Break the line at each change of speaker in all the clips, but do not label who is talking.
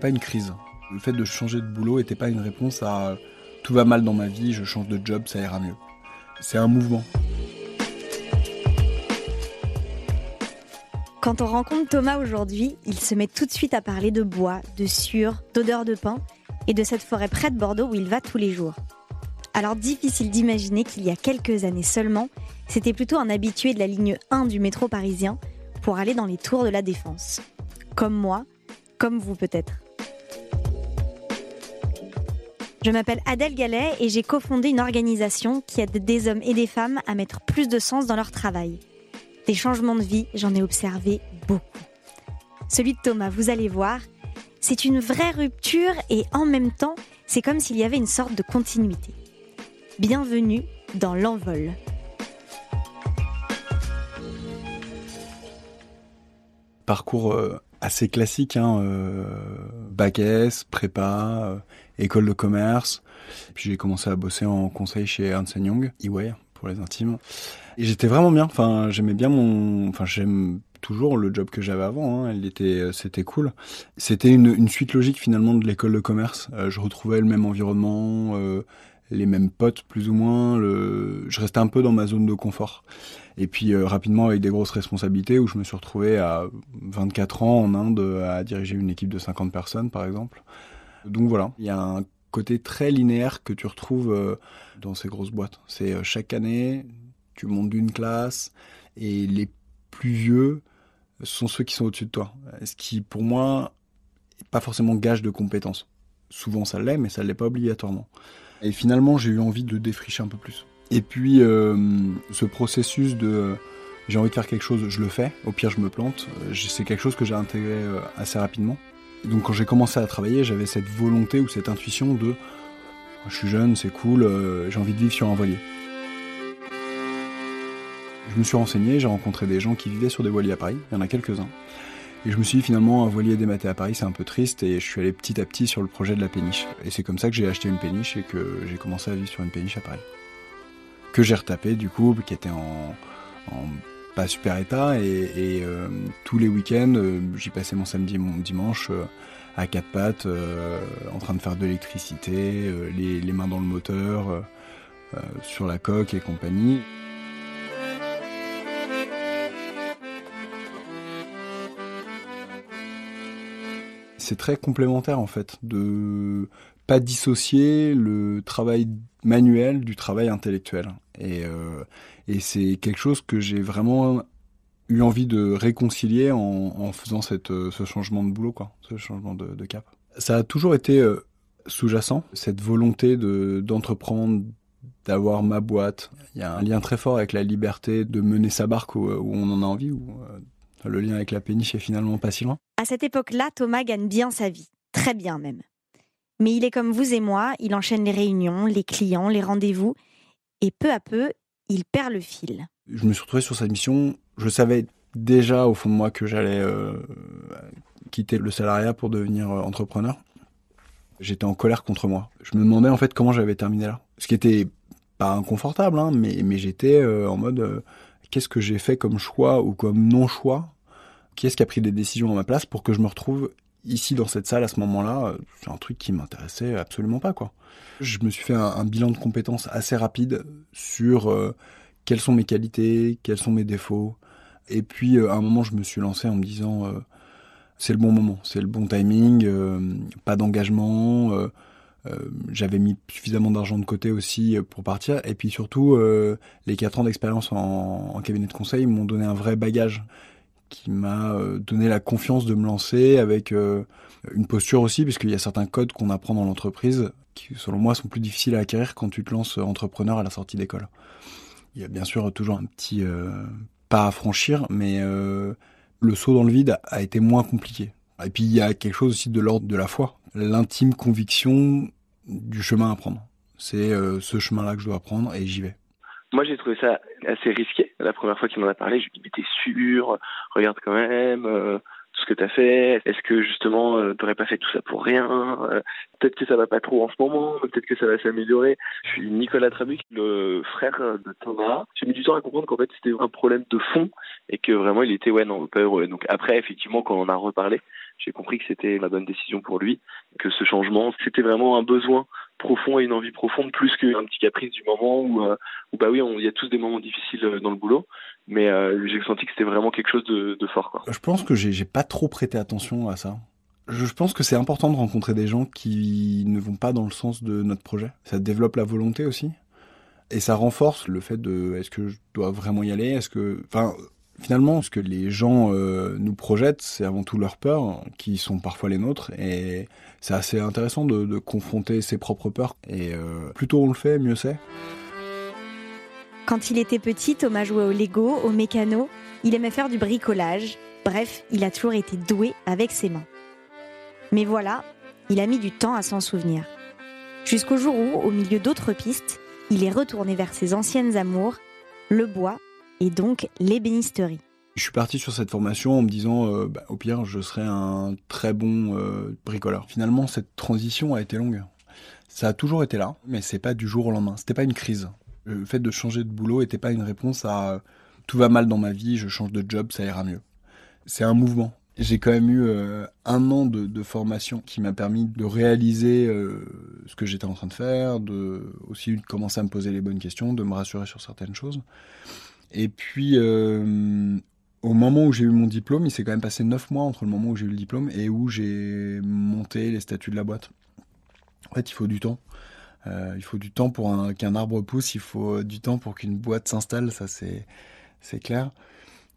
pas une crise. Le fait de changer de boulot n'était pas une réponse à tout va mal dans ma vie, je change de job, ça ira mieux. C'est un mouvement.
Quand on rencontre Thomas aujourd'hui, il se met tout de suite à parler de bois, de sueur, d'odeur de pain et de cette forêt près de Bordeaux où il va tous les jours. Alors difficile d'imaginer qu'il y a quelques années seulement, c'était plutôt un habitué de la ligne 1 du métro parisien pour aller dans les tours de la Défense. Comme moi, comme vous peut-être. Je m'appelle Adèle Gallet et j'ai cofondé une organisation qui aide des hommes et des femmes à mettre plus de sens dans leur travail. Des changements de vie, j'en ai observé beaucoup. Celui de Thomas, vous allez voir, c'est une vraie rupture et en même temps, c'est comme s'il y avait une sorte de continuité. Bienvenue dans l'envol.
Parcours euh, assez classique, hein, euh, prépa, euh, école de commerce. Puis j'ai commencé à bosser en conseil chez Ernst Young, EY pour les intimes. Et j'étais vraiment bien. Enfin, j'aimais bien mon. Enfin, j'aime toujours le job que j'avais avant. Hein. Était, c'était cool. C'était une, suite logique finalement de l'école de commerce. Euh, je retrouvais le même environnement, euh, les mêmes potes plus ou moins. Je restais un peu dans ma zone de confort. Et puis euh, rapidement avec des grosses responsabilités où je me suis retrouvé à 24 ans en Inde à diriger une équipe de 50 personnes par exemple. Donc voilà, il y a un côté très linéaire que tu retrouves euh, dans ces grosses boîtes. C'est euh, chaque année, tu montes d'une classe et les plus vieux sont ceux qui sont au-dessus de toi. Ce qui, pour moi, n'est pas forcément gage de compétence. Souvent ça l'est, mais ça ne l'est pas obligatoirement. Et finalement, j'ai eu envie de défricher un peu plus. Et puis, euh, ce processus de j'ai envie de faire quelque chose, je le fais. Au pire, je me plante. C'est quelque chose que j'ai intégré assez rapidement donc quand j'ai commencé à travailler, j'avais cette volonté ou cette intuition de je suis jeune, c'est cool, euh, j'ai envie de vivre sur un voilier. Je me suis renseigné, j'ai rencontré des gens qui vivaient sur des voiliers à Paris, il y en a quelques-uns. Et je me suis dit finalement un voilier dématé à Paris c'est un peu triste et je suis allé petit à petit sur le projet de la péniche. Et c'est comme ça que j'ai acheté une péniche et que j'ai commencé à vivre sur une péniche à Paris. Que j'ai retapé du coup, qui était en, en pas super état et, euh, tous les week-ends euh, j'y passais mon samedi et mon dimanche euh, à quatre pattes en train de faire de l'électricité les, les, mains dans le moteur sur la coque et compagnie. C'est très complémentaire en fait de pas dissocier le travail manuel du travail intellectuel et et c'est quelque chose que j'ai vraiment eu envie de réconcilier en, faisant cette, euh, ce changement de boulot, quoi, ce changement de, cap. Ça a toujours été euh, sous-jacent, cette volonté de, d'entreprendre, d'avoir ma boîte. Il y a un lien très fort avec la liberté de mener sa barque où, on en a envie, euh, le lien avec la péniche est finalement pas si loin.
À cette époque-là, Thomas gagne bien sa vie, très bien même. Mais il est comme vous et moi, il enchaîne les réunions, les clients, les rendez-vous, et peu à peu, il perd le fil.
Je me suis retrouvé sur cette mission. Je savais déjà au fond de moi que j'allais euh, quitter le salariat pour devenir euh, entrepreneur. J'étais en colère contre moi. Je me demandais en fait comment j'avais terminé là. Ce qui était pas inconfortable, hein, mais, j'étais euh, en mode qu'est-ce que j'ai fait comme choix ou comme non-choix? Qui est-ce qui a pris des décisions à ma place pour que je me retrouve ici dans cette salle à ce moment-là C'est un truc qui m'intéressait absolument pas quoi. Je me suis fait un, bilan de compétences assez rapide sur euh, quelles sont mes qualités, quels sont mes défauts. Et puis euh, à un moment, je me suis lancé en me disant euh, c'est le bon moment, c'est le bon timing, pas d'engagement. J'avais mis suffisamment d'argent de côté aussi pour partir. Et puis surtout, les quatre ans d'expérience en, en, cabinet de conseil m'ont donné un vrai bagage qui m'a donné la confiance de me lancer avec une posture aussi, puisqu'il y a certains codes qu'on apprend dans l'entreprise qui, selon moi, sont plus difficiles à acquérir quand tu te lances entrepreneur à la sortie d'école. Il y a bien sûr toujours un petit euh, pas à franchir, mais euh, le saut dans le vide a été moins compliqué. Et puis il y a quelque chose aussi de l'ordre de la foi, l'intime conviction du chemin à prendre. C'est euh, ce chemin-là que je dois prendre et j'y vais.
Moi, j'ai trouvé ça assez risqué. La première fois qu'il m'en a parlé, je lui ai dit, mais t'es sûr? Regarde quand même, tout ce que tu as fait Est-ce que justement tu t'aurais pas fait tout ça pour rien? Peut-être que ça va pas trop en ce moment, peut-être que ça va s'améliorer. Je suis Nicolas Trabuc, le frère de Thomas. J'ai mis du temps à comprendre qu'en fait c'était un problème de fond et que vraiment il était ouais non pas heureux. Donc après effectivement quand on en a reparlé, j'ai compris que c'était la bonne décision pour lui, que ce changement c'était vraiment un besoin profond et une envie profonde plus qu'un petit caprice du moment où, euh, bah oui il y a tous des moments difficiles euh, dans le boulot mais euh, j'ai senti que c'était vraiment quelque chose de, fort quoi.
Je pense que j'ai pas trop prêté attention à ça. Je pense que c'est important de rencontrer des gens qui ne vont pas dans le sens de notre projet. Ça développe la volonté aussi. Et ça renforce le fait de est-ce que je dois vraiment y aller? Est-ce que, finalement, ce que les gens euh, nous projettent, c'est avant tout leurs peurs, qui sont parfois les nôtres. Et c'est assez intéressant de, confronter ses propres peurs. Et euh, plus tôt on le fait, mieux c'est.
Quand il était petit, Thomas jouait au Lego, au mécano. Il aimait faire du bricolage. Bref, il a toujours été doué avec ses mains. Mais voilà, il a mis du temps à s'en souvenir. Jusqu'au jour où, au milieu d'autres pistes, il est retourné vers ses anciennes amours, le bois et donc l'ébénisterie.
Je suis parti sur cette formation en me disant, euh, bah, au pire, je serai un très bon euh, bricoleur. Finalement, cette transition a été longue. Ça a toujours été là, mais c'est pas du jour au lendemain. C'était pas une crise. Le fait de changer de boulot n'était pas une réponse à tout va mal dans ma vie, je change de job, ça ira mieux. C'est un mouvement. J'ai quand même eu euh, un an de, formation qui m'a permis de réaliser euh, ce que j'étais en train de faire, de aussi de commencer à me poser les bonnes questions, de me rassurer sur certaines choses. Et puis, euh, au moment où j'ai eu mon diplôme, il s'est quand même passé neuf mois entre le moment où j'ai eu le diplôme et où j'ai monté les statuts de la boîte. En fait, il faut du temps. Euh, il faut du temps pour qu'un arbre pousse, il faut du temps pour qu'une boîte s'installe, ça c'est clair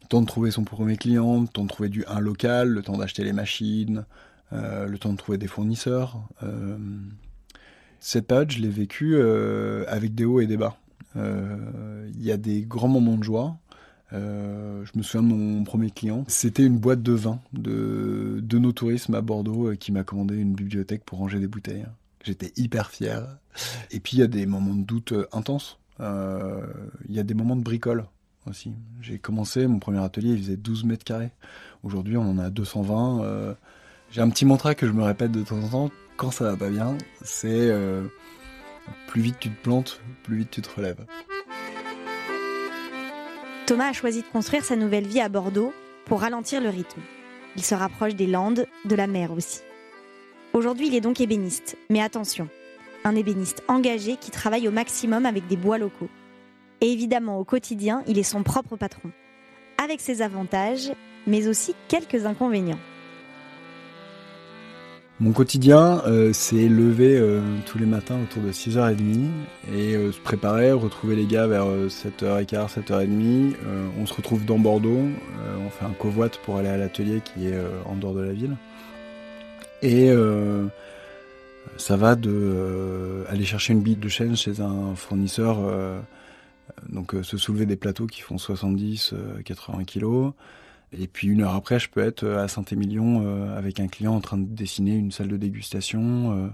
temps de trouver son premier client, le temps de trouver du, un local, le temps d'acheter les machines, euh, le temps de trouver des fournisseurs. Euh, cette page, je l'ai vécue euh, avec des hauts et des bas. Il y a des grands moments de joie. je me souviens de mon premier client. C'était une boîte de vin de, de nos tourismes à Bordeaux qui m'a commandé une bibliothèque pour ranger des bouteilles. J'étais hyper fier. Et puis il y a des moments de doute intenses. Il y a des moments de bricole aussi. J'ai commencé, mon premier atelier, il faisait 12 mètres carrés. Aujourd'hui, on en a 220. Euh, j'ai un petit mantra que je me répète de temps en temps quand ça va pas bien, c'est euh, plus vite tu te plantes, plus vite tu te relèves.
Thomas a choisi de construire sa nouvelle vie à Bordeaux pour ralentir le rythme. Il se rapproche des Landes, de la mer aussi. Aujourd'hui, il est donc ébéniste, mais attention, un ébéniste engagé qui travaille au maximum avec des bois locaux. Et évidemment, au quotidien, il est son propre patron, avec ses avantages, mais aussi quelques inconvénients.
Mon quotidien, euh, c'est lever euh, tous les matins autour de 6h30 et euh, se préparer, retrouver les gars vers 7h15, 7h30. on se retrouve dans Bordeaux, on fait un covoit pour aller à l'atelier qui est en dehors de la ville. Et ça va de aller chercher une bite de chêne chez un fournisseur donc se soulever des plateaux qui font 70, 80 euh, kilos. Et puis une heure après, je peux être euh, à Saint-Émilion avec un client en train de dessiner une salle de dégustation.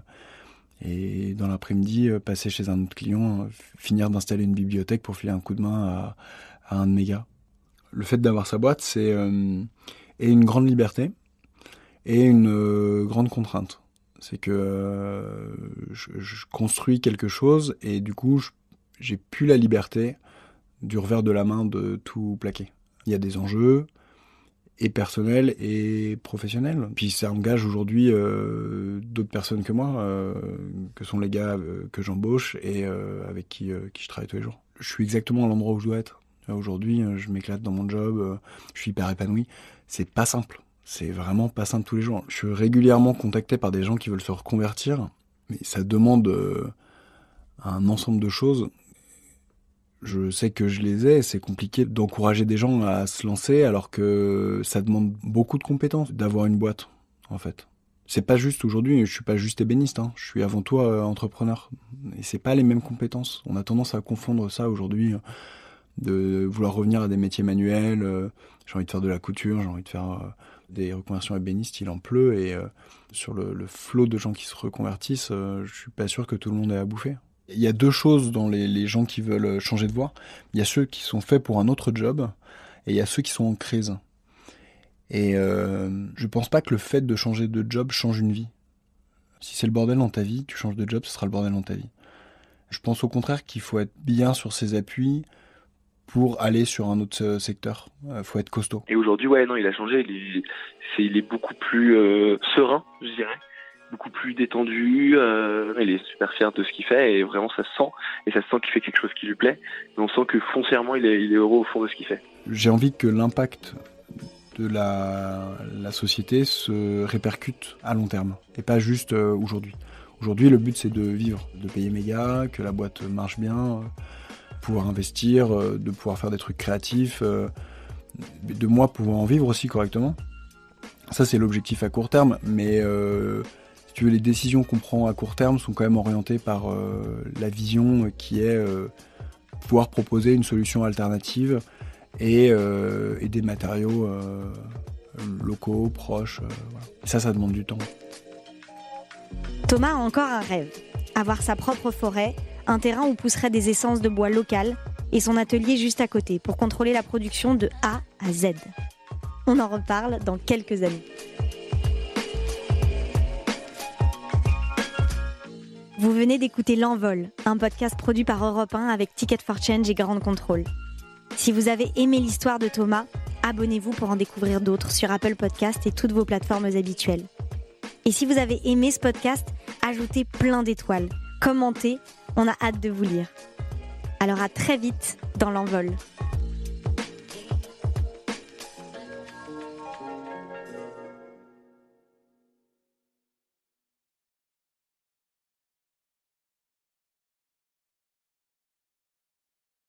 et dans l'après-midi, passer chez un autre client, finir d'installer une bibliothèque pour filer un coup de main à, un de mes gars. Le fait d'avoir sa boîte, c'est une grande liberté et une grande contrainte. C'est que je, je, construis quelque chose et du coup, j'ai plus la liberté du revers de la main de tout plaquer. Il y a des enjeux et personnels et professionnels. Puis ça engage aujourd'hui euh, d'autres personnes que moi, euh, que sont les gars euh, que j'embauche et avec qui, qui je travaille tous les jours. Je suis exactement à l'endroit où je dois être. Aujourd'hui, je m'éclate dans mon job, je suis hyper épanoui. C'est pas simple. C'est vraiment pas simple tous les jours. Je suis régulièrement contacté par des gens qui veulent se reconvertir, mais ça demande un ensemble de choses je sais que je les ai, c'est compliqué d'encourager des gens à se lancer alors que ça demande beaucoup de compétences d'avoir une boîte, en fait. C'est pas juste aujourd'hui, je suis pas juste ébéniste, hein. je suis avant tout euh, entrepreneur. Et c'est pas les mêmes compétences. On a tendance à confondre ça aujourd'hui, euh, de vouloir revenir à des métiers manuels. Euh, j'ai envie de faire de la couture, j'ai envie de faire des reconversions ébénistes, il en pleut. Et sur le, le flot de gens qui se reconvertissent, je suis pas sûr que tout le monde ait à bouffer. Il y a deux choses dans les, gens qui veulent changer de voie. Il y a ceux qui sont faits pour un autre job et il y a ceux qui sont en crise. Et euh, je pense pas que le fait de changer de job change une vie. Si c'est le bordel dans ta vie, tu changes de job, ce sera le bordel dans ta vie. Je pense au contraire qu'il faut être bien sur ses appuis pour aller sur un autre euh, secteur. Il faut être costaud.
Et aujourd'hui, ouais, non, il a changé. Il est, beaucoup plus euh, serein, je dirais beaucoup plus détendu. Euh, il est super fier de ce qu'il fait et vraiment ça se sent. Et ça se sent qu'il fait quelque chose qui lui plaît. Et on sent que foncièrement il est, heureux au fond de ce qu'il fait.
J'ai envie que l'impact de la, société se répercute à long terme et pas juste euh, aujourd'hui. Aujourd'hui, le but c'est de vivre, de payer méga, que la boîte marche bien, euh, pouvoir investir, de pouvoir faire des trucs créatifs, de moi pouvoir en vivre aussi correctement. Ça, c'est l'objectif à court terme, mais tu veux, les décisions qu'on prend à court terme sont quand même orientées par euh, la vision qui est euh, pouvoir proposer une solution alternative et, euh, des matériaux euh, locaux, proches. ça, ça demande du temps.
Thomas a encore un rêve avoir sa propre forêt, un terrain où pousseraient des essences de bois locales et son atelier juste à côté pour contrôler la production de A à Z. On en reparle dans quelques années. Vous venez d'écouter L'Envol, un podcast produit par Europe 1 avec Ticket for Change et Grande Contrôle. Si vous avez aimé l'histoire de Thomas, abonnez-vous pour en découvrir d'autres sur Apple Podcast et toutes vos plateformes habituelles. Et si vous avez aimé ce podcast, ajoutez plein d'étoiles, commentez, on a hâte de vous lire. Alors à très vite dans l'envol.